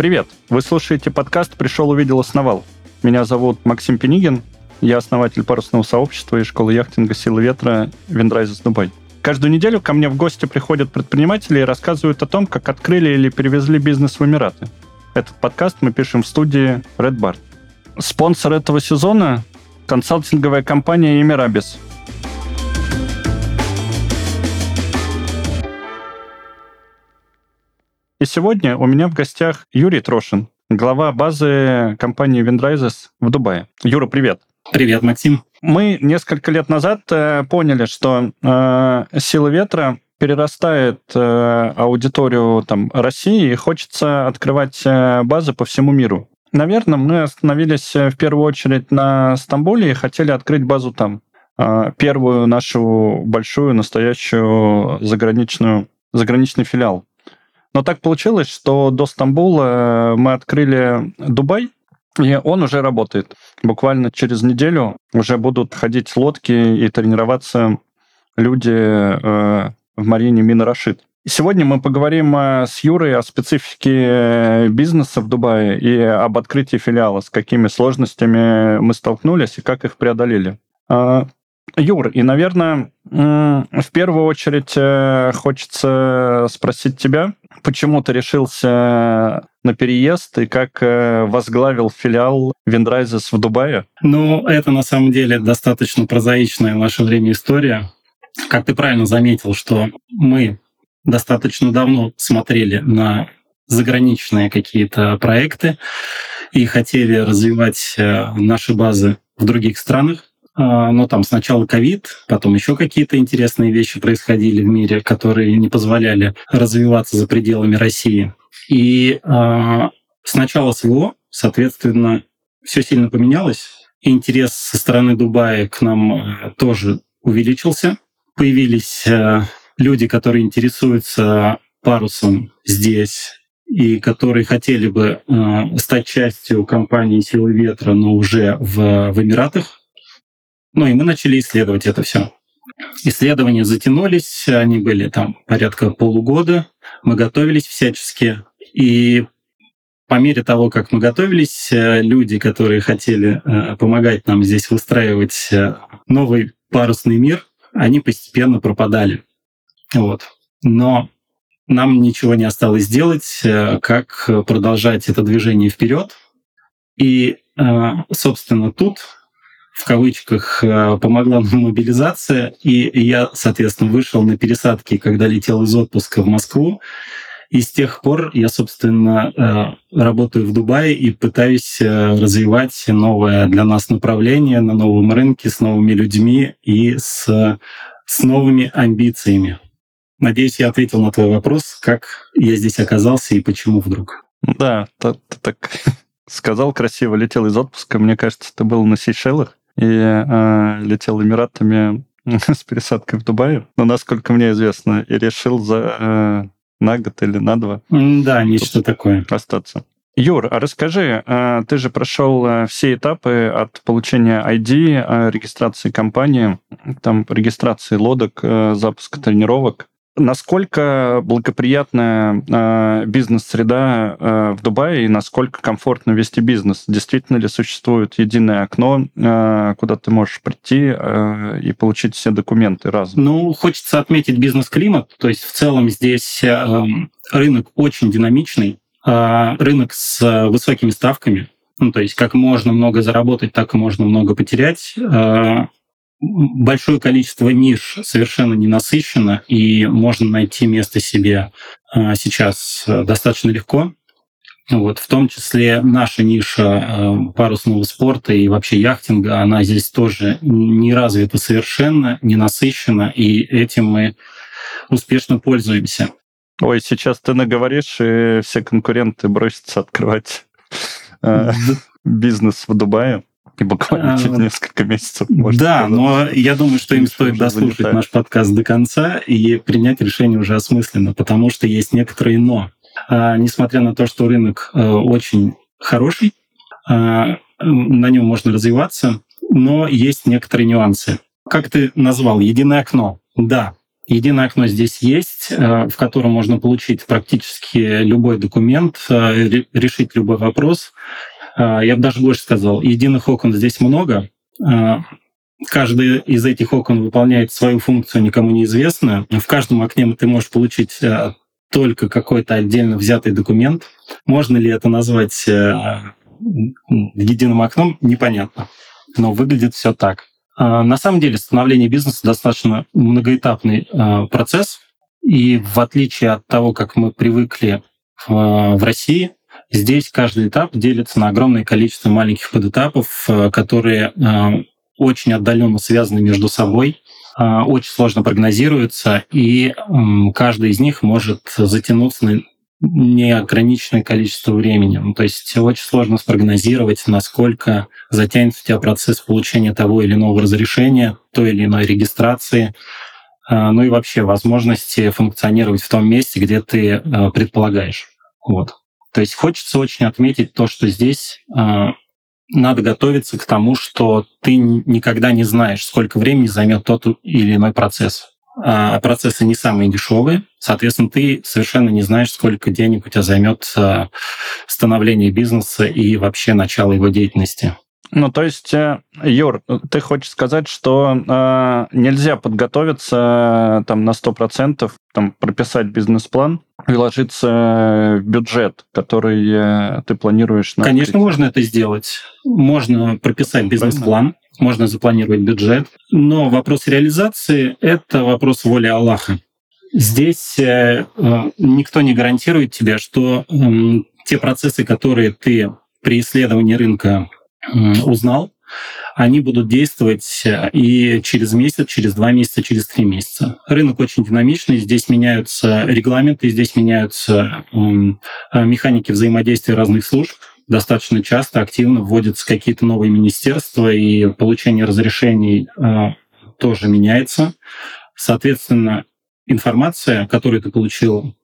Привет! Вы слушаете подкаст «Пришел, увидел, основал». Меня зовут Максим Пенигин. Я основатель парусного сообщества и школы яхтинга «Силы ветра» Wind Rises Dubai. Каждую неделю ко мне в гости приходят предприниматели и рассказывают о том, как открыли или перевезли бизнес в Эмираты. Этот подкаст мы пишем в студии Red Bar. Спонсор этого сезона – консалтинговая компания Emirabiz – И сегодня у меня в гостях Юрий Трошин, глава базы компании Windrises в Дубае. Юра, привет. Привет, Максим. Мы несколько лет назад э, поняли, что э, сила ветра перерастает э, аудиторию там, России и хочется открывать э, базы по всему миру. Наверное, мы остановились э, в первую очередь на Стамбуле и хотели открыть базу там. Э, первую нашу большую, настоящую заграничную, заграничный филиал. Но так получилось, что до Стамбула э, мы открыли Дубай, и он уже работает. Буквально через неделю уже будут ходить лодки и тренироваться люди э, в марине Мин Рашид. Сегодня мы поговорим э, с Юрой о специфике бизнеса в Дубае и об открытии филиала, с какими сложностями мы столкнулись и как их преодолели. Юр, и, наверное, в первую очередь хочется спросить тебя, почему ты решился на переезд и как э, возглавил филиал Wind Rises в Дубае? Ну, это на самом деле достаточно прозаичная в наше время история. Как ты правильно заметил, что мы достаточно давно смотрели на заграничные какие-то проекты и хотели развивать э, наши базы в других странах. А, но там сначала ковид, потом еще какие-то интересные вещи происходили в мире, которые не позволяли развиваться за пределами России. И э, сначала СВО, соответственно, все сильно поменялось. Интерес со стороны Дубая к нам э, тоже увеличился. Появились э, люди, которые интересуются парусом здесь и которые хотели бы э, стать частью компании «Силы ветра», но уже в, в Эмиратах. Ну и мы начали исследовать это все. Исследования затянулись, они были там порядка полугода. Мы готовились всячески. И по мере того, как мы готовились, э, люди, которые хотели э, помогать нам здесь выстраивать э, новый парусный мир, они постепенно пропадали. Вот. Но нам ничего не осталось сделать, как продолжать это движение вперед. И, собственно, тут в кавычках э, помогла мобилизация, и я, соответственно, вышел на пересадки, когда летел из отпуска в Москву. И с тех пор я, собственно, э, работаю в Дубае и пытаюсь э, развивать новое для нас направление на новом рынке с новыми людьми и с, с новыми амбициями. Надеюсь, я ответил на твой вопрос, как я здесь оказался и почему вдруг. Да, ты так сказал красиво, летел из отпуска. Мне кажется, ты был на Сейшелах и э, летел Эмиратами с пересадкой в Дубае, но, насколько мне известно, и решил за э, на год или на два. Да, нечто такое. Остаться. Юр, а расскажи, э, ты же прошел все этапы от получения ID, регистрации компании, там регистрации лодок, запуска тренировок Насколько благоприятная э, бизнес-среда э, в Дубае и насколько комфортно вести бизнес? Действительно ли существует единое окно, э, куда ты можешь прийти э, и получить все документы разом? Ну, хочется отметить бизнес-климат. То есть в целом здесь э, рынок очень динамичный, э, рынок с высокими ставками. Ну, то есть как можно много заработать, так и можно много потерять. Э, большое количество ниш совершенно не насыщено, и можно найти место себе а, сейчас э, достаточно легко. Вот, в том числе наша ниша э, парусного спорта и вообще яхтинга, она здесь тоже не развита совершенно, не насыщена, и этим мы успешно пользуемся. Ой, сейчас ты наговоришь, и все конкуренты бросятся открывать э, бизнес в Дубае. И буквально через а, несколько месяцев. Да, но я думаю, что им стоит дослушать наш подкаст до конца и принять решение уже осмысленно, потому что есть некоторые «но». А, несмотря на то, что рынок э, очень хороший, а, на нем можно развиваться, но есть некоторые нюансы. Как ты назвал, единое окно. Да, Единое окно здесь есть, э, в котором можно получить практически любой документ, э, решить любой вопрос. Э, я бы даже больше сказал, единых окон здесь много. Каждый из этих окон выполняет свою функцию, никому неизвестную. В каждом окне ты можешь получить только какой-то отдельно взятый документ. Можно ли это назвать единым окном, непонятно. Но выглядит все так. А, на самом деле становление бизнеса достаточно многоэтапный а, процесс, и в отличие от того, как мы привыкли в России, здесь каждый этап делится на огромное количество маленьких подэтапов, а, которые очень отдаленно связаны между собой, очень сложно прогнозируются, и каждый из них может затянуться на неограниченное количество времени. Ну, то есть очень сложно спрогнозировать, насколько затянется у тебя процесс получения того или иного разрешения, той или иной регистрации, ну и вообще возможности функционировать в том месте, где ты предполагаешь. Вот. То есть хочется очень отметить то, что здесь а, надо готовиться к тому, что ты никогда не знаешь, сколько времени займет тот или иной процесс. А процессы не самые дешевые. Соответственно, ты совершенно не знаешь, сколько денег у тебя займет а, становление бизнеса и вообще начало его деятельности. Ну, то есть, э, Юр, ты хочешь сказать, что э, нельзя подготовиться там на 100%, там, прописать бизнес-план и ложиться в бюджет, который э, ты планируешь на Конечно, можно это сделать. Можно прописать бизнес-план, можно запланировать бюджет, но вопрос реализации — это вопрос воли Аллаха. Здесь э, э, никто не гарантирует тебе, что э, те процессы, которые ты при исследовании рынка э, узнал, они будут действовать э, и через месяц, через два месяца, через три месяца. Рынок очень динамичный, здесь меняются регламенты, здесь меняются э, механики взаимодействия разных служб достаточно часто активно вводятся какие-то новые министерства, и получение разрешений э, тоже меняется. Соответственно, информация, которую ты получил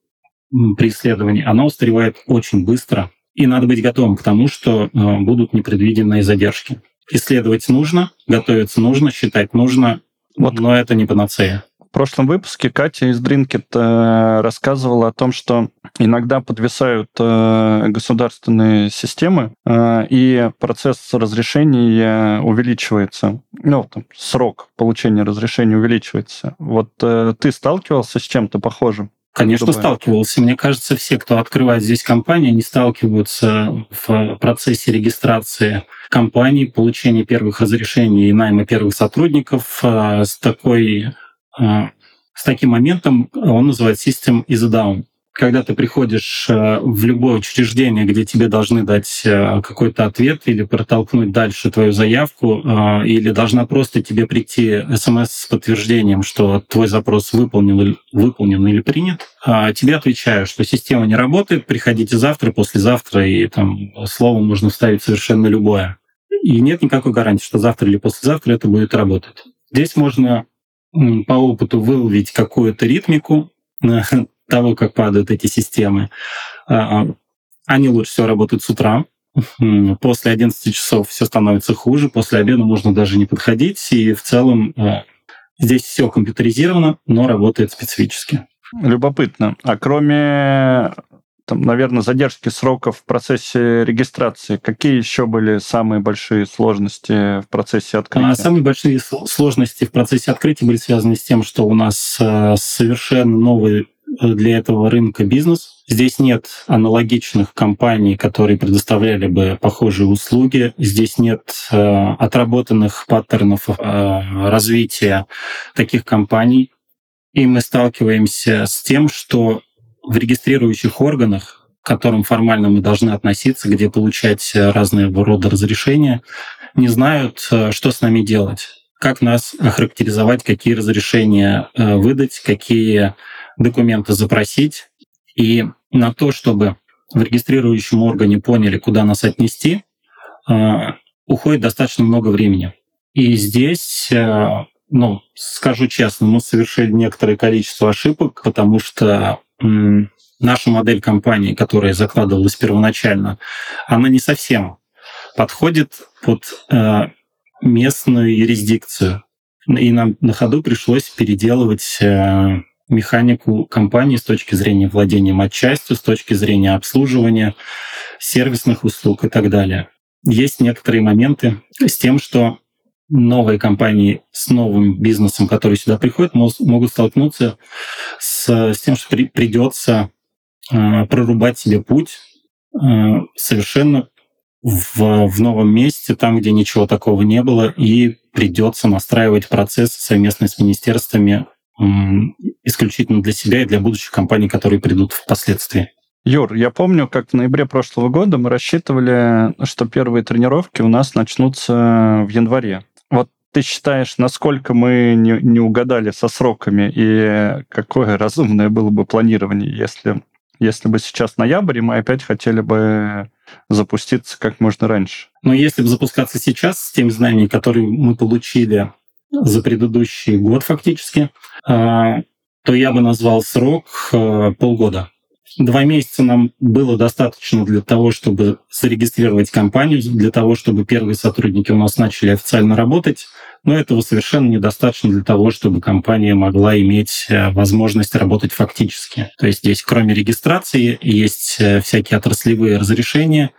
при исследовании, она устаревает очень быстро, и надо быть готовым к тому, что э, будут непредвиденные задержки. Исследовать нужно, готовиться нужно, считать нужно, вот. но это не панацея. В прошлом выпуске Катя из Drinkit э, рассказывала о том, что иногда подвисают э, государственные системы, и процесс разрешения увеличивается. Ну, там, срок получения разрешения увеличивается. Вот ты сталкивался с чем-то похожим? Конечно, сталкивался. Мне кажется, все, кто открывает здесь компании, они сталкиваются в процессе регистрации компаний, получения первых разрешений и найма первых сотрудников с такой а, с таким моментом, он называется System is down. Когда ты приходишь э, в любое учреждение, где тебе должны дать э, какой-то ответ или протолкнуть дальше твою заявку, э, или должна просто тебе прийти смс с подтверждением, что твой запрос выполнен, выполнен или принят, тебе отвечают, что система не работает, приходите завтра, послезавтра, и там слово можно вставить совершенно любое. И нет никакой гарантии, что завтра или послезавтра это будет работать. Здесь можно по опыту выловить какую-то ритмику того, как падают эти системы. А, а, они лучше всего работают с утра. После 11 часов все становится хуже, после обеда можно даже не подходить. И в целом а, здесь все компьютеризировано, но работает специфически. Любопытно. А кроме там, наверное, задержки сроков в процессе регистрации. Какие еще были самые большие сложности в процессе открытия? А самые большие сложности в процессе открытия были связаны с тем, что у нас э, совершенно новый э, для этого рынка бизнес. Здесь нет аналогичных компаний, которые предоставляли бы похожие услуги. Здесь нет э, отработанных паттернов развития таких компаний. И мы сталкиваемся с тем, что в регистрирующих органах, к которым формально мы должны относиться, где получать э, разные рода разрешения, не знают, э, что с нами делать, как нас охарактеризовать, какие разрешения э, выдать, какие документы запросить. И на то, чтобы в регистрирующем органе поняли, куда нас отнести, уходит достаточно много времени. И здесь, ну, скажу честно, мы совершили некоторое количество ошибок, потому что наша модель компании, которая закладывалась первоначально, она не совсем подходит под э, местную юрисдикцию. И нам на ходу пришлось переделывать э, механику компании с точки зрения владения матчастью, с точки зрения обслуживания, сервисных услуг и так далее. Есть некоторые моменты с тем, что новые компании с новым бизнесом, которые сюда приходят, могут столкнуться с, с тем, что при, придется э, прорубать себе путь э, совершенно в, в новом месте, там, где ничего такого не было, и придется настраивать процесс совместно с министерствами исключительно для себя и для будущих компаний, которые придут впоследствии. Юр, я помню, как в ноябре прошлого года мы рассчитывали, что первые тренировки у нас начнутся в январе. Вот ты считаешь, насколько мы не, не угадали со сроками и какое разумное было бы планирование, если, если бы сейчас ноябрь, и мы опять хотели бы запуститься как можно раньше? Но если бы запускаться сейчас с теми знаниями, которые мы получили за предыдущий год фактически, а, то я бы назвал срок а, полгода. Два месяца нам было достаточно для того, чтобы зарегистрировать компанию, для того, чтобы первые сотрудники у нас начали официально работать, но этого совершенно недостаточно для того, чтобы компания могла иметь а, возможность работать фактически. То есть здесь кроме регистрации есть всякие отраслевые разрешения,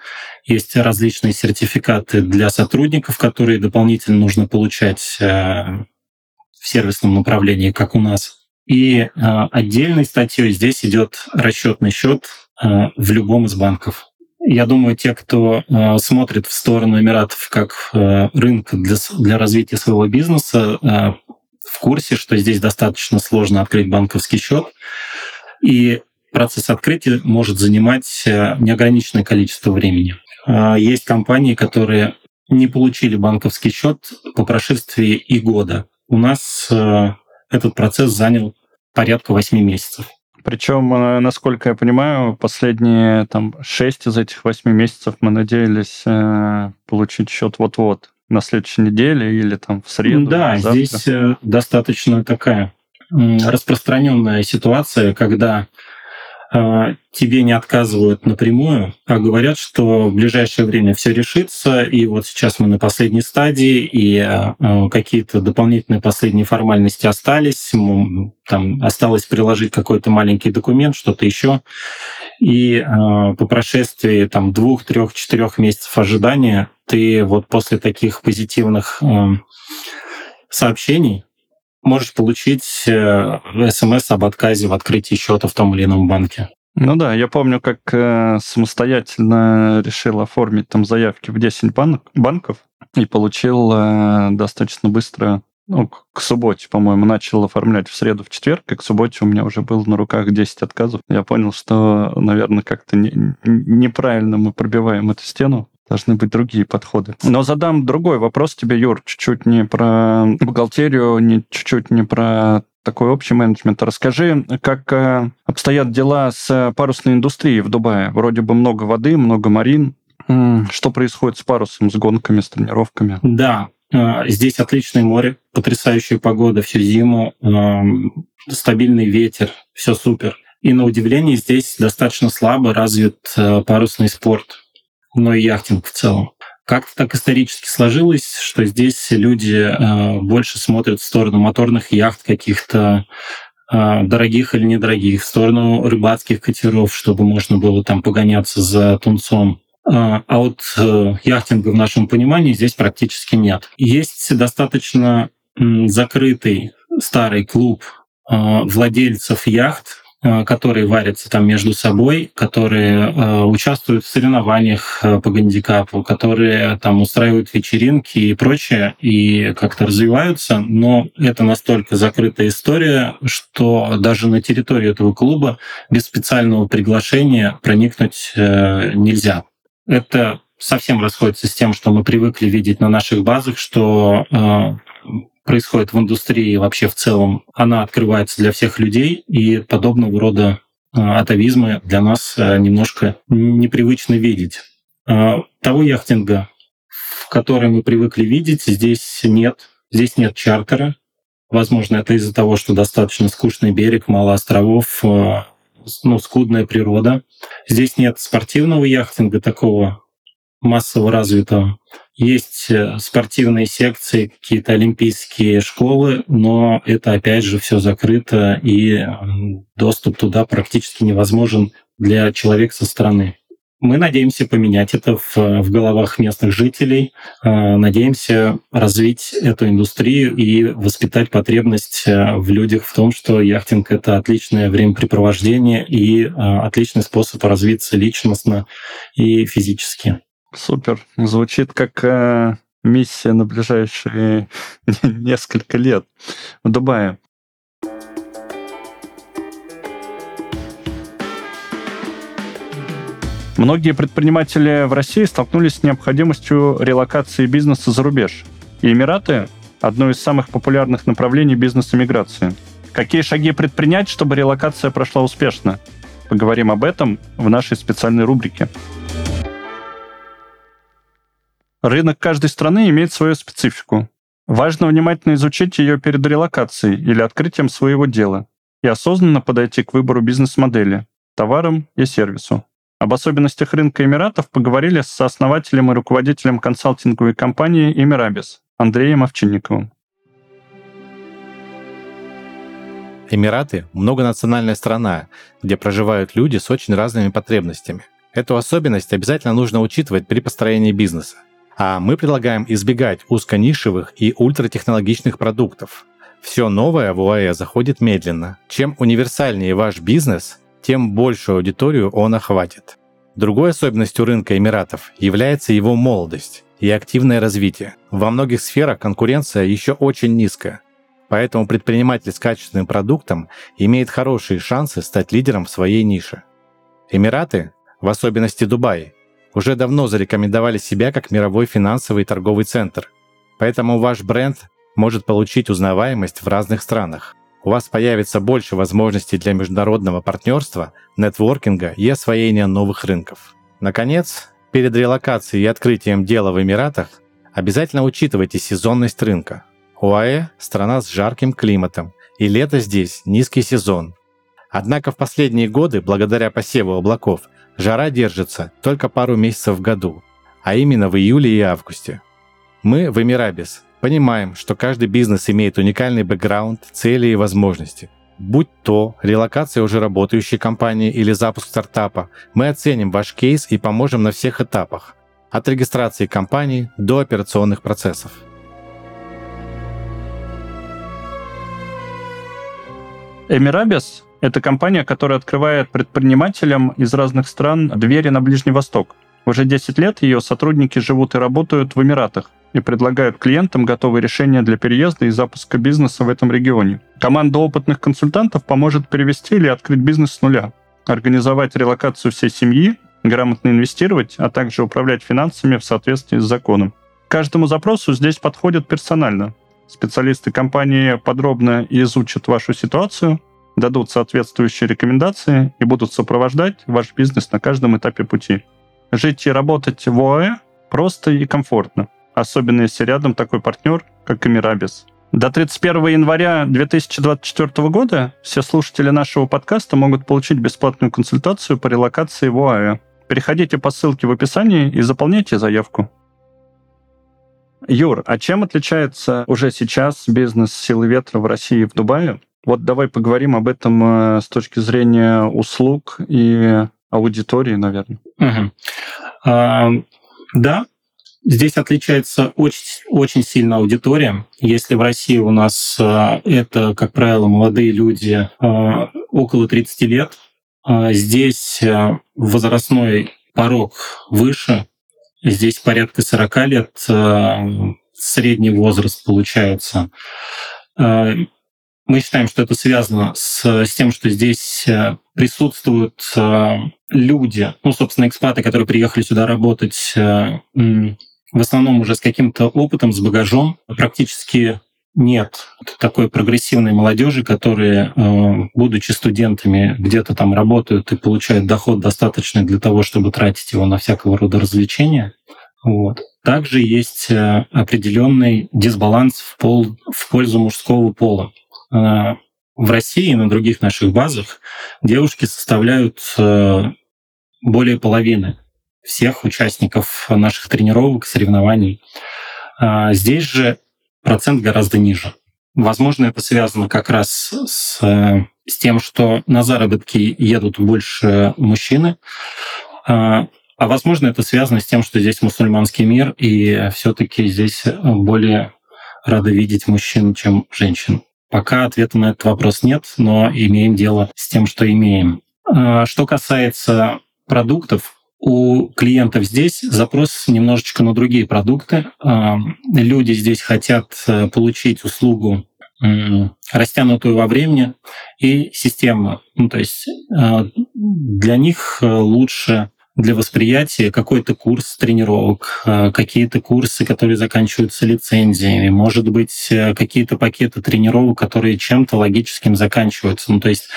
есть различные сертификаты для сотрудников, которые дополнительно нужно получать э, в сервисном направлении, как у нас. И э, отдельной статьей здесь идет расчетный счет э, в любом из банков. Я думаю, те, кто смотрит в сторону Эмиратов как рынка для, для развития своего бизнеса, в курсе, что здесь достаточно сложно открыть банковский счет. И процесс открытия может занимать неограниченное количество времени. Есть компании, которые не получили банковский счет по прошествии и года. У нас э, этот процесс занял порядка 8 месяцев. Причем, э, насколько я понимаю, последние там, 6 из этих 8 месяцев мы надеялись э, получить счет вот-вот на следующей неделе или там в среду. Да, здесь достаточно такая распространенная ситуация, когда тебе не отказывают напрямую, а говорят, что в ближайшее время все решится, и вот сейчас мы на последней стадии, и а, а, какие-то дополнительные последние формальности остались, там осталось приложить какой-то маленький документ, что-то еще, и по прошествии там двух, трех, четырех месяцев ожидания ты вот после таких позитивных сообщений можешь получить э, смс об отказе в открытии счета в том или ином банке. Ну да, я помню, как э, самостоятельно решил оформить там заявки в 10 банк, банков и получил э, достаточно быстро, ну, к субботе, по-моему, начал оформлять в среду, в четверг, и к субботе у меня уже было на руках 10 отказов. Я понял, что, наверное, как-то не, неправильно мы пробиваем эту стену должны быть другие подходы. Но задам другой вопрос тебе, Юр, чуть-чуть не про бухгалтерию, не чуть-чуть не про такой общий менеджмент. Расскажи, как э, обстоят дела с парусной индустрией в Дубае? Вроде бы много воды, много марин. Что происходит с парусом, с гонками, с тренировками? Да, э, здесь отличное море, потрясающая погода всю зиму, эм, стабильный ветер, все супер. И на удивление здесь достаточно слабо развит э, парусный спорт но и яхтинг в целом. Как-то так исторически сложилось, что здесь люди э, больше смотрят в сторону моторных яхт каких-то э, дорогих или недорогих, в сторону рыбацких катеров, чтобы можно было там погоняться за тунцом. Э, а вот яхтинга в нашем понимании здесь практически нет. Есть достаточно закрытый старый клуб владельцев яхт, которые варятся там между собой, которые э, участвуют в соревнованиях э, по гандикапу, которые там устраивают вечеринки и прочее, и как-то развиваются, но это настолько закрытая история, что даже на территорию этого клуба без специального приглашения проникнуть нельзя. Это совсем расходится с тем, что мы привыкли видеть на наших базах, что происходит в индустрии вообще в целом, она открывается для всех людей, и подобного рода э, атовизмы для нас э, немножко непривычно видеть. Э, того яхтинга, в который мы привыкли видеть, здесь нет. Здесь нет чартера. Возможно, это из-за того, что достаточно скучный берег, мало островов, ну, скудная природа. Здесь нет спортивного яхтинга такого массово развитого. Есть э, спортивные секции, какие-то олимпийские школы, но это опять же все закрыто, и доступ туда практически невозможен для человека со стороны. Мы надеемся поменять это в, в головах местных жителей, э, надеемся развить эту индустрию и воспитать потребность э, в людях в том, что яхтинг — это отличное времяпрепровождение и э, отличный способ развиться личностно и физически. Супер. Звучит как миссия на ближайшие несколько лет в Дубае. Многие предприниматели в России столкнулись с необходимостью релокации бизнеса за рубеж. И Эмираты – одно из самых популярных направлений бизнес-эмиграции. Какие шаги предпринять, чтобы релокация прошла успешно? Поговорим об этом в нашей специальной рубрике. Рынок каждой страны имеет свою специфику. Важно внимательно изучить ее перед релокацией или открытием своего дела и осознанно подойти к выбору бизнес-модели, товарам и сервису. Об особенностях рынка Эмиратов поговорили с сооснователем и руководителем консалтинговой компании «Эмирабис» Андреем Овчинниковым. Эмираты – многонациональная страна, где проживают люди с очень разными потребностями. Эту особенность обязательно нужно учитывать при построении бизнеса. А мы предлагаем избегать узконишевых и ультратехнологичных продуктов. Все новое в УАЭ заходит медленно. Чем универсальнее ваш бизнес, тем большую аудиторию он охватит. Другой особенностью рынка Эмиратов является его молодость и активное развитие. Во многих сферах конкуренция еще очень низкая, поэтому предприниматель с качественным продуктом имеет хорошие шансы стать лидером в своей нише. Эмираты, в особенности Дубай, уже давно зарекомендовали себя как мировой финансовый и торговый центр, поэтому ваш бренд может получить узнаваемость в разных странах у вас появится больше возможностей для международного партнерства, нетворкинга и освоения новых рынков. Наконец, перед релокацией и открытием дела в Эмиратах обязательно учитывайте сезонность рынка. ОАЭ – страна с жарким климатом, и лето здесь – низкий сезон. Однако в последние годы, благодаря посеву облаков, жара держится только пару месяцев в году, а именно в июле и августе. Мы в Эмирабис Понимаем, что каждый бизнес имеет уникальный бэкграунд, цели и возможности. Будь то релокация уже работающей компании или запуск стартапа, мы оценим ваш кейс и поможем на всех этапах, от регистрации компании до операционных процессов. Эмирабис – это компания, которая открывает предпринимателям из разных стран двери на Ближний Восток. Уже 10 лет ее сотрудники живут и работают в Эмиратах и предлагают клиентам готовые решения для переезда и запуска бизнеса в этом регионе. Команда опытных консультантов поможет перевести или открыть бизнес с нуля, организовать релокацию всей семьи, грамотно инвестировать, а также управлять финансами в соответствии с законом. Каждому запросу здесь подходят персонально. Специалисты компании подробно изучат вашу ситуацию, дадут соответствующие рекомендации и будут сопровождать ваш бизнес на каждом этапе пути. Жить и работать в ОАЭ просто и комфортно особенно если рядом такой партнер, как Эмирабис. До 31 января 2024 года все слушатели нашего подкаста могут получить бесплатную консультацию по релокации в ОАЭ. Переходите по ссылке в описании и заполняйте заявку. Юр, а чем отличается уже сейчас бизнес силы ветра в России и в Дубае? Вот давай поговорим об этом э, с точки зрения услуг и аудитории, наверное. Угу. А, да, Здесь отличается очень, очень сильно аудитория. Если в России у нас э, это, как правило, молодые люди э, около 30 лет, э, здесь возрастной порог выше, здесь порядка 40 лет средний возраст получается. Мы считаем, что это связано с, с тем, что здесь присутствуют люди, ну, собственно, экспаты, которые приехали сюда работать в основном уже с каким-то опытом, с багажом. Практически нет такой прогрессивной молодежи, которые, э, будучи студентами, где-то там работают и получают доход достаточный для того, чтобы тратить его на всякого рода развлечения. Вот. Также есть э, определенный дисбаланс в, пол, в пользу мужского пола. Э, в России и на других наших базах девушки составляют более половины всех участников наших тренировок, соревнований. А, здесь же процент гораздо ниже. Возможно, это связано как раз с, с тем, что на заработки едут больше мужчины, а, а возможно, это связано с тем, что здесь мусульманский мир, и все-таки здесь более рады видеть мужчин, чем женщин. Пока ответа на этот вопрос нет, но имеем дело с тем, что имеем. А, что касается продуктов, у клиентов здесь запрос немножечко на другие продукты. А, люди здесь хотят э, получить услугу растянутую во времени и систему. Ну, то есть а, для них э, лучше для восприятия какой-то курс тренировок, э, какие-то курсы, которые заканчиваются лицензиями, может быть, э, какие-то пакеты тренировок, которые чем-то логическим заканчиваются. Ну, то есть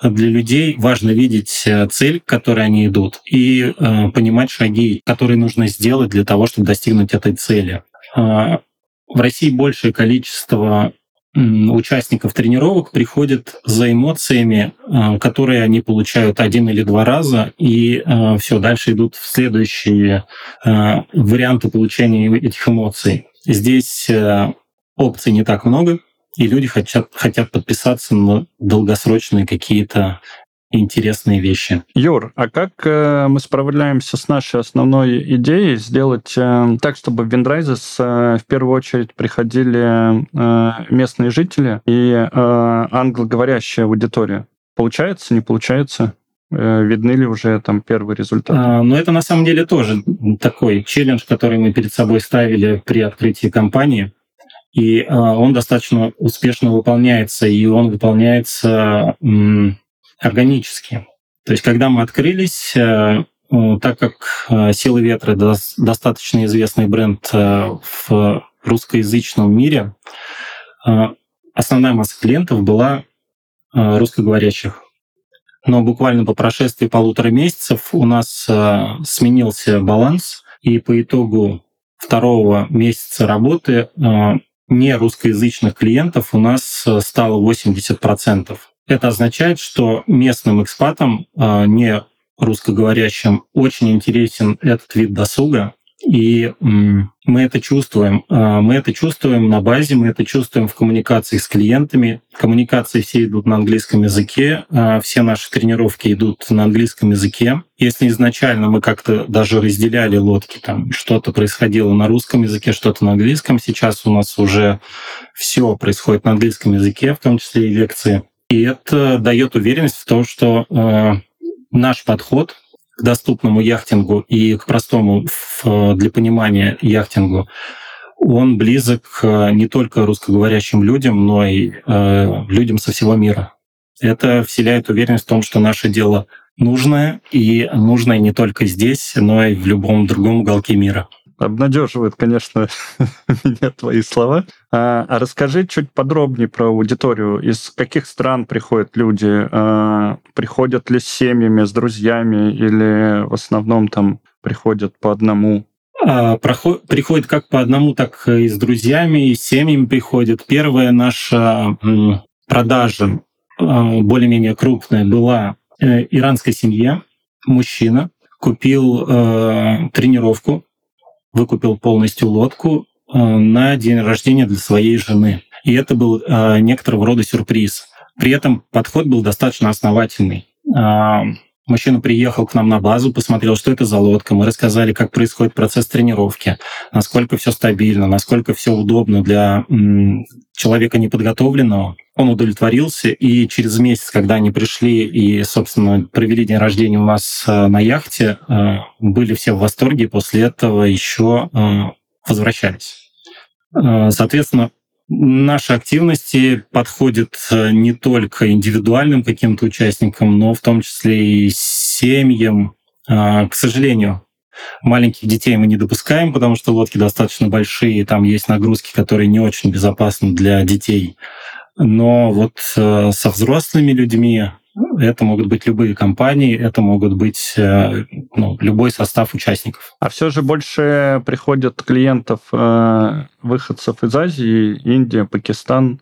для людей важно видеть э, цель, к которой они идут, и понимать шаги, которые нужно сделать для того, чтобы достигнуть этой цели. В России большее количество участников тренировок приходят за эмоциями, э, которые они получают один или два раза, и э, все, дальше идут в следующие э, варианты получения этих эмоций. Здесь опций не так много, и люди хотят, хотят подписаться на долгосрочные какие-то интересные вещи. Юр, а как э, мы справляемся с нашей основной идеей сделать э, так, чтобы в Виндрайзес э, в первую очередь приходили э, местные жители и э, англоговорящая аудитория? Получается, не получается? Э, видны ли уже там первые результаты? А, ну, это на самом деле тоже такой челлендж, который мы перед собой ставили при открытии компании. И а, он достаточно успешно выполняется, и он выполняется органически. То есть, когда мы открылись, э, так как э, «Силы ветра» достаточно известный бренд э, в русскоязычном мире, основная масса клиентов была русскоговорящих. Но буквально по прошествии полутора месяцев у нас сменился баланс, и по итогу второго месяца работы не русскоязычных клиентов у нас стало 80%. Это означает, что местным экспатам, а, не русскоговорящим, очень интересен этот вид досуга, и мы это чувствуем. А, мы это чувствуем на базе, мы это чувствуем в коммуникации с клиентами. Коммуникации все идут на английском языке, а, все наши тренировки идут на английском языке. Если изначально мы как-то даже разделяли лодки, там что-то происходило на русском языке, что-то на английском, сейчас у нас уже все происходит на английском языке, в том числе и лекции. И это дает уверенность в том, что э, наш подход к доступному яхтингу и к простому в, для понимания яхтингу, он близок э, не только русскоговорящим людям, но и э, людям со всего мира. Это вселяет уверенность в том, что наше дело нужное, и нужное не только здесь, но и в любом другом уголке мира. Обнадеживают, конечно, меня твои слова. А, а расскажи чуть подробнее про аудиторию. Из каких стран приходят люди? А, приходят ли с семьями, с друзьями или в основном там приходят по одному? А, проход, приходят как по одному, так и с друзьями, и с семьями приходят. Первая наша продажа, а, более-менее крупная, была э, иранской семье. Мужчина купил э, тренировку выкупил полностью лодку э, на день рождения для своей жены. И это был э, некоторого рода сюрприз. При этом подход был достаточно основательный. Мужчина приехал к нам на базу, посмотрел, что это за лодка. Мы рассказали, как происходит процесс тренировки, насколько все стабильно, насколько все удобно для человека неподготовленного. Он удовлетворился, и через месяц, когда они пришли и, собственно, провели день рождения у нас э, на яхте, э, были все в восторге, после этого еще э, возвращались. Соответственно, наши активности подходят не только индивидуальным каким-то участникам, но в том числе и семьям. К сожалению, Маленьких детей мы не допускаем, потому что лодки достаточно большие, там есть нагрузки, которые не очень безопасны для детей. Но вот э, со взрослыми людьми это могут быть любые компании, это могут быть э, ну, любой состав участников. А все же больше приходят клиентов э, выходцев из Азии, Индия, Пакистан,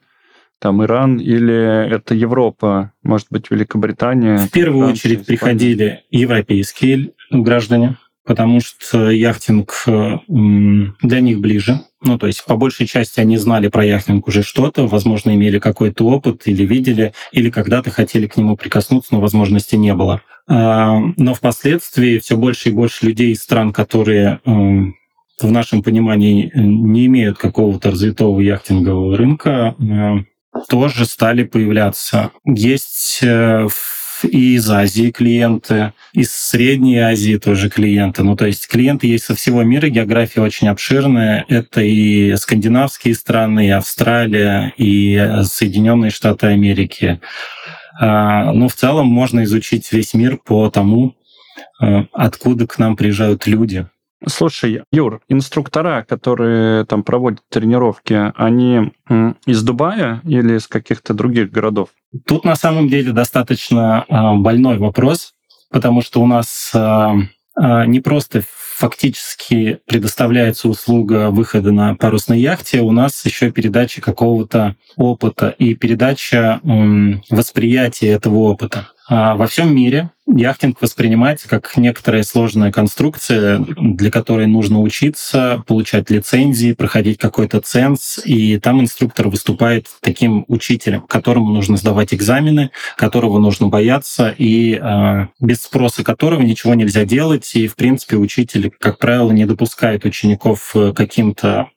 там Иран или это Европа, может быть, Великобритания? В первую Франция, очередь Испания. приходили европейские граждане, потому что яхтинг для них ближе. Ну, то есть, по большей части они знали про яхтинг уже что-то, возможно, имели какой-то опыт или видели, или когда-то хотели к нему прикоснуться, но возможности не было. А, но впоследствии все больше и больше людей из стран, которые в нашем понимании не имеют какого-то развитого яхтингового рынка, тоже стали появляться. Есть э, и из Азии клиенты, из Средней Азии тоже клиенты. Ну, то есть клиенты есть со всего мира, география очень обширная. Это и скандинавские страны, и Австралия, и Соединенные Штаты Америки. А, но в целом можно изучить весь мир по тому, э, откуда к нам приезжают люди. Слушай, Юр, инструктора, которые там проводят тренировки, они из Дубая или из каких-то других городов? Тут на самом деле достаточно а, больной вопрос, потому что у нас а, а, не просто фактически предоставляется услуга выхода на парусной яхте, у нас еще передача какого-то опыта и передача восприятия этого опыта. А во всем мире яхтинг воспринимается как некоторая сложная конструкция, для которой нужно учиться, получать лицензии, проходить какой-то ценз, и там инструктор выступает таким учителем, которому нужно сдавать экзамены, которого нужно бояться, и э, без спроса которого ничего нельзя делать, и, в принципе, учитель, как правило, не допускает учеников к каким-то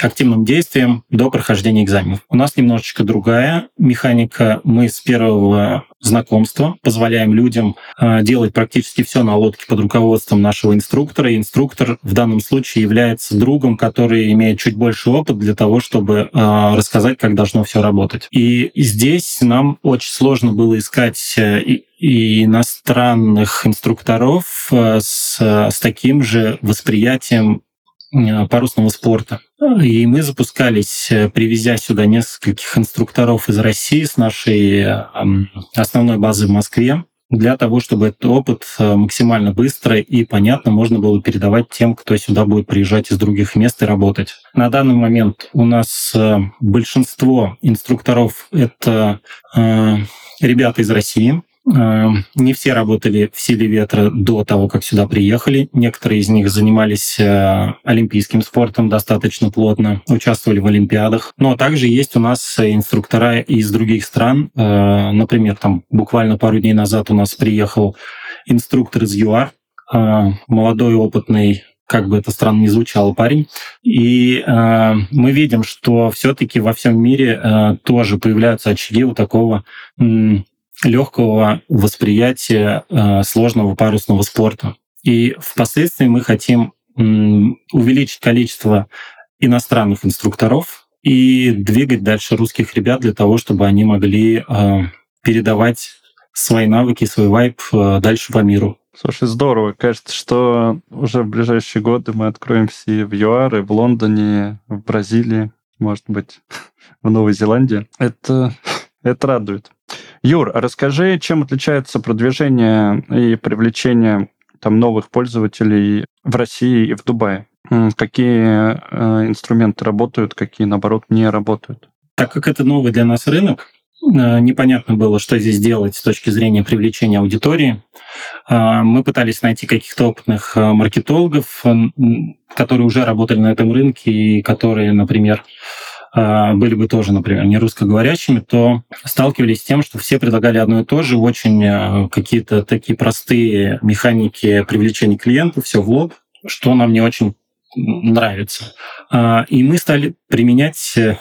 активным действием до прохождения экзаменов. У нас немножечко другая механика. Мы с первого знакомства позволяем людям а, делать практически все на лодке под руководством нашего инструктора. И инструктор в данном случае является другом, который имеет чуть больше опыт для того, чтобы а, рассказать, как должно все работать. И здесь нам очень сложно было искать э, и иностранных инструкторов э, с, с таким же восприятием Э, парусного спорта. И мы запускались, э, привезя сюда нескольких инструкторов из России с нашей основной базы в Москве, для того, чтобы этот опыт э, максимально быстро и понятно можно было передавать тем, кто сюда будет приезжать из других мест и работать. На данный момент у нас большинство инструкторов — это ребята из России, не все работали в силе ветра до того, как сюда приехали. Некоторые из них занимались э, олимпийским спортом достаточно плотно, участвовали в олимпиадах. Но также есть у нас инструктора из других стран. Э, например, там буквально пару дней назад у нас приехал инструктор из ЮАР, э, молодой, опытный как бы это странно не звучало, парень. И э, мы видим, что все-таки во всем мире э, тоже появляются очаги вот такого легкого восприятия э, сложного парусного спорта. И впоследствии мы хотим увеличить количество иностранных инструкторов и двигать дальше русских ребят для того, чтобы они могли э, передавать свои навыки, свой вайп э, дальше по миру. Слушай, здорово. Кажется, что уже в ближайшие годы мы откроемся и в ЮАР, и в Лондоне, в Бразилии, может быть, в Новой Зеландии. Это, это радует. Юр, расскажи, чем отличается продвижение и привлечение там, новых пользователей в России и в Дубае? Какие э, инструменты работают, какие, наоборот, не работают? Так как это новый для нас рынок, э, непонятно было, что здесь делать с точки зрения привлечения аудитории. Э, мы пытались найти каких-то опытных э, маркетологов, которые уже работали на этом рынке и которые, например, а, были бы тоже, например, не русскоговорящими, то сталкивались с тем, что все предлагали одно и то же, очень а, какие-то такие простые механики привлечения клиентов, все в лоб, что нам не очень нравится. А, и мы стали применять э,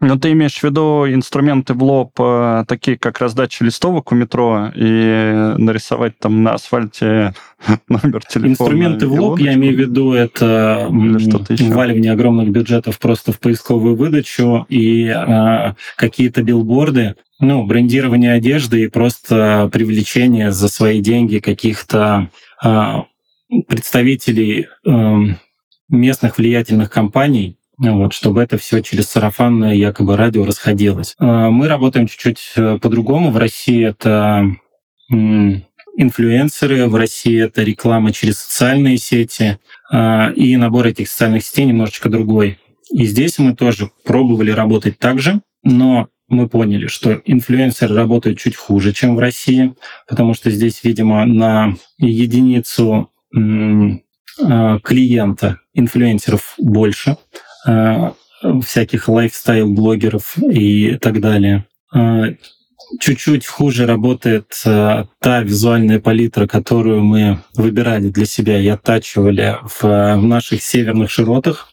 ну, ты имеешь в виду инструменты в лоб, э, такие как раздача листовок у метро и нарисовать там на асфальте номер телефона? Инструменты в лоб, я имею в виду, это вваливание огромных бюджетов просто в поисковую выдачу и а, какие-то билборды, ну, брендирование одежды и просто привлечение за свои деньги каких-то а, представителей а, местных влиятельных компаний, вот, чтобы это все через сарафанное якобы радио расходилось. А, мы работаем чуть-чуть э, по-другому. В России это инфлюенсеры, в России это реклама через социальные сети, а, и набор этих социальных сетей немножечко другой. И здесь мы тоже пробовали работать так же, но мы поняли, что инфлюенсеры работают чуть хуже, чем в России, потому что здесь, видимо, на единицу клиента, инфлюенсеров больше, всяких лайфстайл-блогеров и так далее. Чуть-чуть хуже работает та визуальная палитра, которую мы выбирали для себя и оттачивали в, наших северных широтах.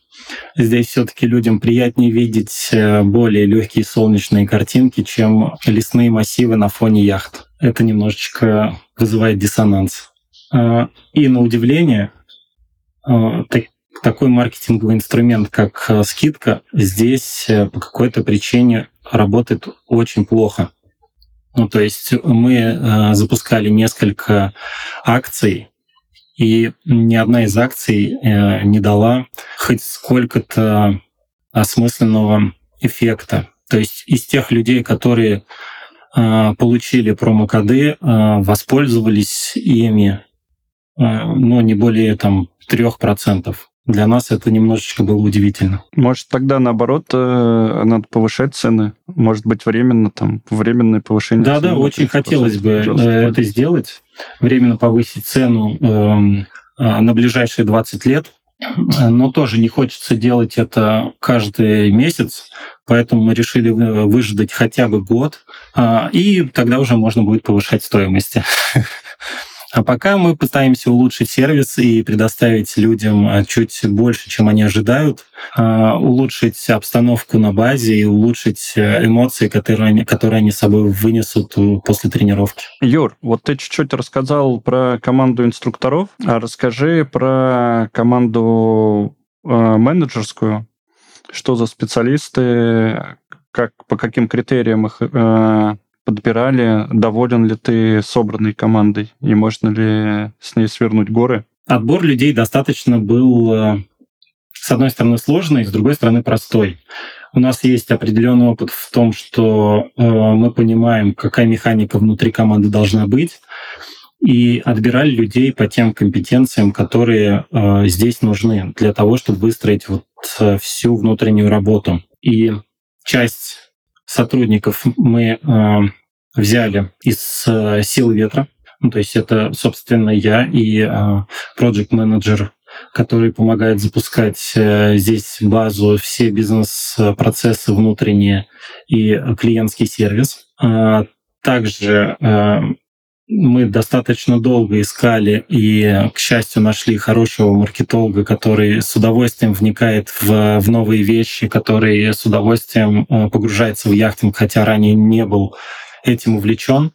Здесь все-таки людям приятнее видеть э, более легкие солнечные картинки, чем лесные массивы на фоне яхт. Это немножечко вызывает диссонанс. И на удивление, а, такой маркетинговый инструмент, как э, скидка, здесь э, по какой-то причине работает очень плохо. Ну, то есть мы запускали несколько акций, и ни одна из акций э, не дала хоть сколько-то осмысленного эффекта. То есть из тех людей, которые э, получили промокоды, э, воспользовались ими, но не более там 3%. Для нас это немножечко было удивительно. Может, тогда наоборот надо повышать цены? Может быть, временно там временное повышение? Да, да, очень хотелось бы это сделать временно повысить цену эм, а, на ближайшие 20 лет, но тоже не хочется делать это каждый месяц, поэтому мы решили выждать хотя бы год, и тогда уже можно будет повышать стоимости. А пока мы пытаемся улучшить сервис и предоставить людям а, чуть больше, чем они ожидают, а, улучшить обстановку на базе и улучшить э, эмоции, которые они, которые они собой вынесут после тренировки. Юр, вот ты чуть-чуть рассказал про команду инструкторов, а расскажи про команду э, менеджерскую. Что за специалисты, как, по каким критериям их э, подбирали, доволен ли ты собранной командой и можно ли с ней свернуть горы? Отбор людей достаточно был, э, с одной стороны, сложный, с другой стороны, простой. У нас есть определенный опыт в том, что э, мы понимаем, какая механика внутри команды должна быть, и отбирали людей по тем компетенциям, которые э, здесь нужны для того, чтобы выстроить вот всю внутреннюю работу. И часть сотрудников мы э, взяли из э, сил ветра. Ну, то есть это, собственно, я и э, проект менеджер который помогает запускать э, здесь базу, все бизнес-процессы внутренние и клиентский сервис. А также мы достаточно долго искали и, к счастью, нашли хорошего маркетолога, который с удовольствием вникает в, в новые вещи, который с удовольствием э, погружается в яхтинг, хотя ранее не был этим увлечен.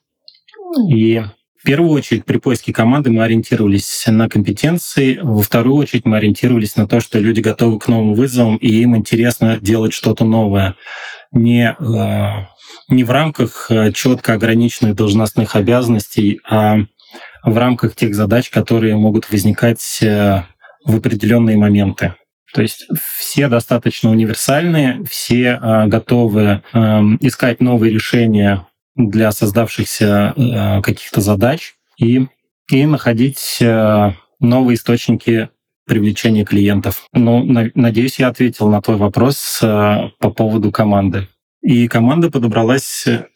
И первую очередь при поиске команды мы ориентировались на компетенции, во вторую очередь мы ориентировались на то, что люди готовы к новым вызовам, и им интересно делать что-то новое. Не э, не в рамках э, четко ограниченных должностных обязанностей, а в рамках тех задач, которые могут возникать э, в определенные моменты. То есть все достаточно универсальные, все готовы эм, искать новые решения для создавшихся каких-то задач и, и находить новые источники привлечения клиентов. Ну, надеюсь, я ответил на твой вопрос по поводу команды. И команда подобралась э,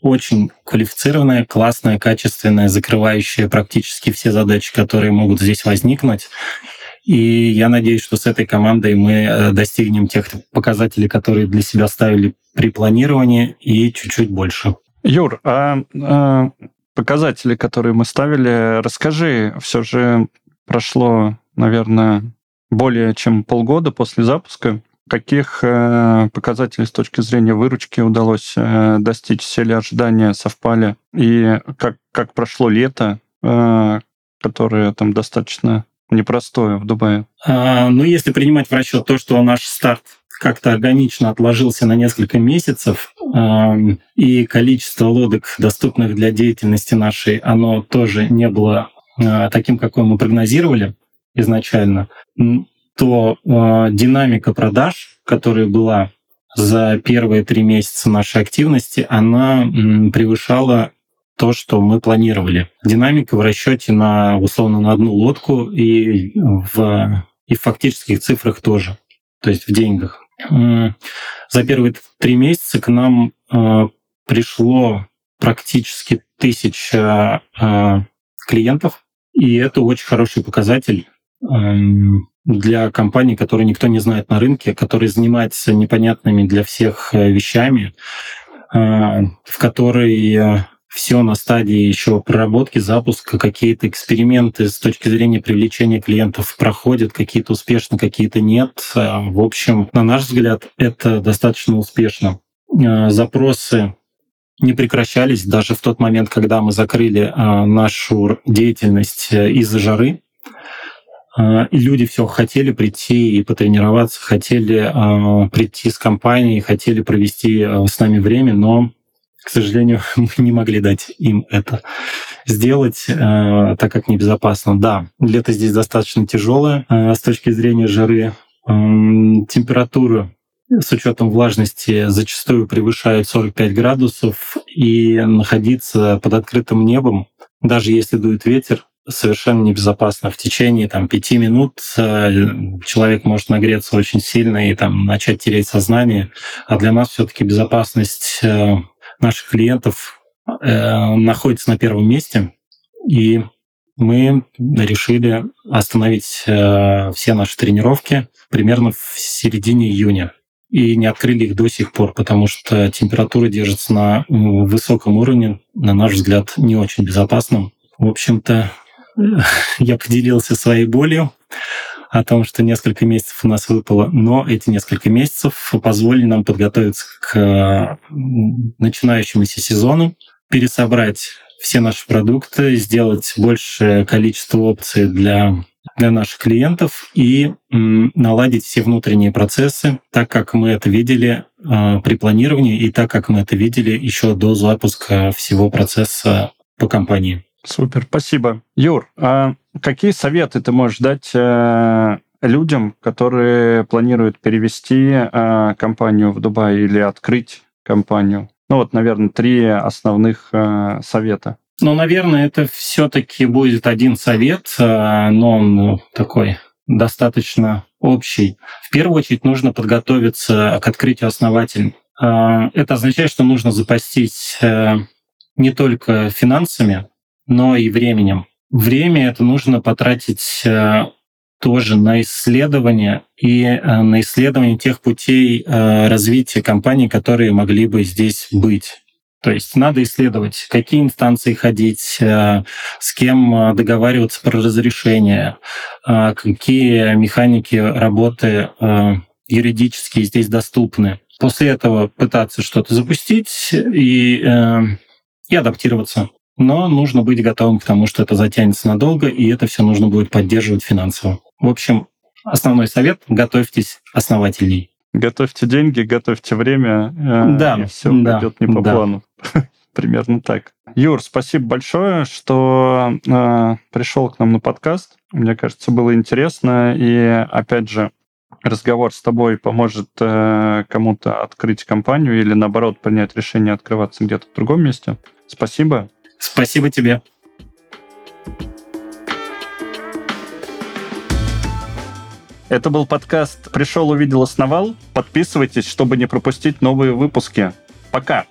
очень квалифицированная, классная, качественная, закрывающая практически все задачи, которые могут здесь возникнуть. И я надеюсь, что с этой командой мы э, достигнем тех показателей, которые для себя ставили при планировании, и чуть-чуть больше. Юр, а, а показатели, которые мы ставили, расскажи, все же прошло, наверное, более чем полгода после запуска. Каких э, показателей с точки зрения выручки удалось э, достичь? Все ли ожидания совпали? И как, как прошло лето, э, которое там достаточно непростое в Дубае? А, ну, если принимать в расчет то, что наш старт как-то органично отложился на несколько месяцев, и количество лодок, доступных для деятельности нашей, оно тоже не было э, таким, какое мы прогнозировали изначально, то э, динамика продаж, которая была за первые три месяца нашей активности, она превышала то, что мы планировали. Динамика в расчете на, условно, на одну лодку и в, и в фактических цифрах тоже, то есть в деньгах. За первые три месяца к нам э, пришло практически тысяча э, клиентов, И это очень хороший показатель эм, для компаний, которые никто не знает на рынке, которые занимаются непонятными для всех э, вещами, в которой все на стадии еще проработки, запуска, какие-то эксперименты с точки зрения привлечения клиентов проходят, какие-то успешно, какие-то нет. В общем, на наш взгляд, это достаточно успешно. Запросы не прекращались даже в тот момент, когда мы закрыли а, нашу деятельность э, из-за жары. А, и люди все хотели прийти и потренироваться, хотели а, прийти с компанией, хотели провести с нами время, но, к сожалению, мы не могли дать им это сделать, так как небезопасно. Да, лето здесь достаточно тяжелое с точки зрения жары. Температура с учетом влажности зачастую превышают 45 градусов, и находиться под открытым небом, даже если дует ветер, совершенно небезопасно. В течение там, пяти минут э, человек может нагреться очень сильно и там, начать терять сознание. А для нас все-таки безопасность э, наших клиентов э, находится на первом месте. И мы решили остановить все наши тренировки примерно в середине июня и не открыли их до сих пор, потому что температура держится на высоком уровне, на наш взгляд, не очень безопасном. В общем-то, я поделился своей болью о том, что несколько месяцев у нас выпало, но эти несколько месяцев позволили нам подготовиться к начинающемуся сезону, пересобрать все наши продукты, сделать большее количество опций для для наших клиентов и наладить все внутренние процессы, так как мы это видели а, при планировании и так как мы это видели еще до запуска всего процесса по компании. Супер, спасибо. Юр, а какие советы ты можешь дать э, людям, которые планируют перевести э, компанию в Дубай или открыть компанию? Ну вот, наверное, три основных э, совета. Ну, наверное, это все-таки будет один совет, э, но он ну, такой достаточно общий. В первую очередь нужно подготовиться к открытию основателей. Э, это означает, что нужно запастись э, не только финансами, но и временем. Время это нужно потратить тоже на исследование и на исследование тех путей развития компаний, которые могли бы здесь быть. То есть надо исследовать, какие инстанции ходить, э, с кем э, договариваться про разрешение, э, какие механики работы юридические здесь доступны. После этого пытаться что-то запустить и, и адаптироваться. Но нужно быть готовым к тому, что это затянется надолго, и это все нужно будет поддерживать финансово. В общем, основной совет — готовьтесь основательней. Готовьте деньги, готовьте время, да, и все да, пойдет не по да. плану. Примерно так. Юр, спасибо большое, что э, пришел к нам на подкаст. Мне кажется, было интересно. И опять же, разговор с тобой поможет э, кому-то открыть компанию или наоборот принять решение открываться где-то в другом месте. Спасибо. Спасибо тебе. Это был подкаст «Пришел, увидел, основал». Подписывайтесь, чтобы не пропустить новые выпуски. Пока!